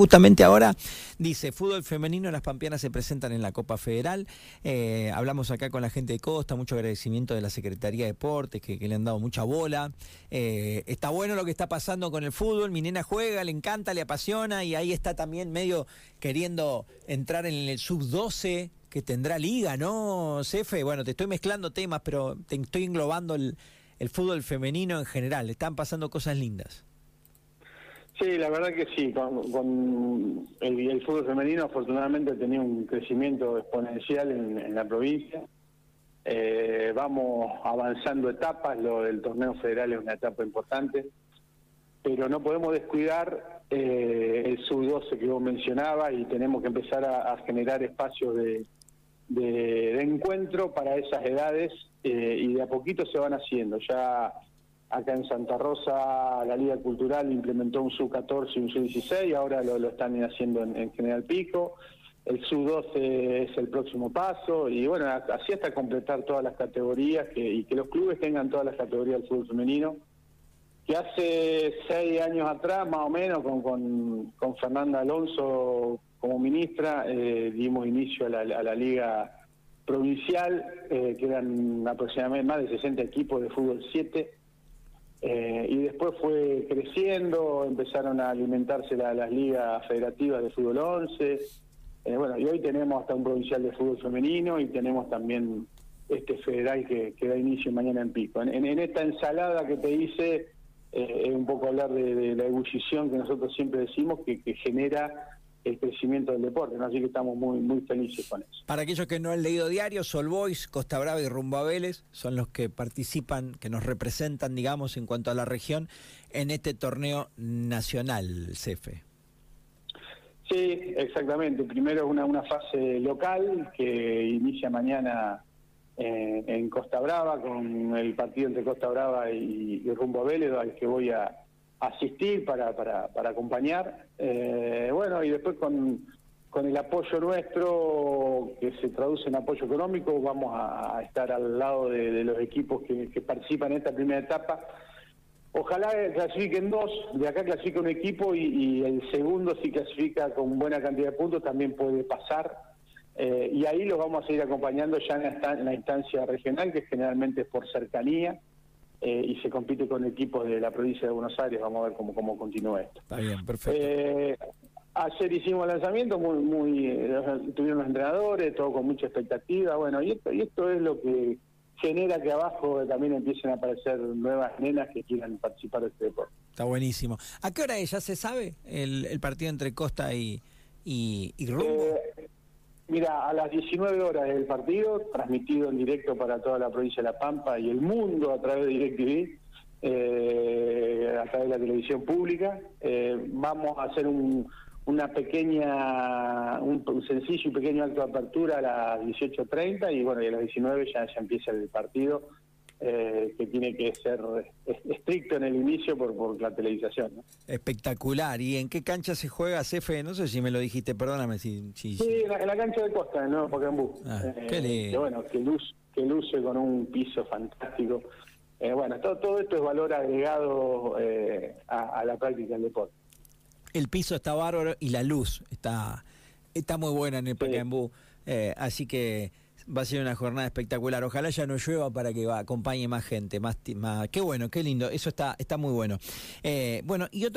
justamente ahora dice, fútbol femenino, las pampeanas se presentan en la Copa Federal. Eh, hablamos acá con la gente de Costa, mucho agradecimiento de la Secretaría de Deportes, que, le han dado mucha bola. Eh, está bueno lo que está pasando con el fútbol, mi nena juega, le encanta, le apasiona y ahí está también medio queriendo entrar en el sub-12 que tendrá liga, ¿no, Cefe? Bueno, te estoy mezclando temas, pero te estoy englobando el, el fútbol femenino en general. Están pasando cosas lindas. Sí, la verdad que sí. Con, el, fútbol femenino afortunadamente ha tenido un crecimiento exponencial en, la provincia. Eh, vamos avanzando etapas, lo del torneo federal es una etapa importante, pero no podemos descuidar eh, el sub-12 que vos mencionabas y tenemos que empezar a, generar espacios de, encuentro para esas edades eh, y de a poquito se van haciendo. Ya Acá en Santa Rosa la Liga Cultural implementó un sub-14 y un sub-16, ahora lo, están haciendo en, General Pico. El sub-12 es el próximo paso y bueno, así hasta completar todas las categorías y que los clubes tengan todas las categorías del fútbol femenino. Que hace seis años atrás, más o menos, con, con, Fernanda Alonso como ministra, eh, dimos inicio a la, liga provincial, eh, que eran aproximadamente más de 60 equipos de fútbol 7 eh, y después fue creciendo, empezaron a alimentarse las ligas federativas de fútbol 11. Eh, bueno, y hoy tenemos hasta un provincial de fútbol femenino y tenemos también este federal que, da inicio mañana en Pico. En, esta ensalada que te hice, eh, es un poco hablar de, la ebullición que nosotros siempre decimos que genera el crecimiento del deporte, ¿no? así que estamos muy muy felices con eso. Para aquellos que no han leído diario, Sol Boys, Costa Brava y Rumbo a Vélez son los que participan, que nos representan, digamos, en cuanto a la región, en este torneo nacional, CEFE. Sí, exactamente. Primero una, una fase local que inicia mañana eh, en Costa Brava con el partido entre Costa Brava y, y Rumbo a Vélez, al que voy a asistir, para, para, para acompañar. Eh, bueno, y después con, con el apoyo nuestro, que se traduce en apoyo económico, vamos a, estar al lado de, los equipos que, participan en esta primera etapa. Ojalá clasifiquen dos, de acá clasifica un equipo y, el segundo si clasifica con buena cantidad de puntos también puede pasar. Eh, y ahí los vamos a seguir acompañando ya en en la instancia regional, que generalmente es por cercanía. Eh, y se compite con equipos de la provincia de Buenos Aires. Vamos a ver cómo, cómo continúa esto. Está bien, perfecto. Eh, ayer hicimos lanzamiento, muy, muy eh, tuvieron los entrenadores, todo con mucha expectativa. Bueno, y esto, y esto es lo que genera que abajo también empiecen a aparecer nuevas nenas que quieran participar de este deporte. Está buenísimo. ¿A qué hora es? ¿Ya se sabe el, el partido entre Costa y, y, y Rumbo? Mira, a las 19 horas del partido, transmitido en directo para toda la provincia de La Pampa y el mundo a través de DirecTV, eh, a través de la televisión pública. Eh, vamos a hacer un, una pequeña, un, sencillo y pequeño acto de apertura a las 18.30 y bueno, y a las 19 ya, ya empieza el partido. Eh, que tiene que ser estricto en el inicio por, por la televisación. Espectacular. ¿Y en qué cancha se juega CFE? No sé si me lo dijiste, perdóname. Si, Sí, en la, cancha de Costa, en Nuevo Pokémon. Ah, eh, qué bueno, que, luz, que luce con un piso fantástico. Eh, bueno, todo, todo esto es valor agregado a, la práctica del deporte. El piso está bárbaro y la luz está, está muy buena en el Pacaembú. así que va a ser una jornada espectacular. Ojalá ya no llueva para que acompañe más gente, más, más. Qué bueno, qué lindo. Eso está, está muy bueno. Eh, bueno, y otra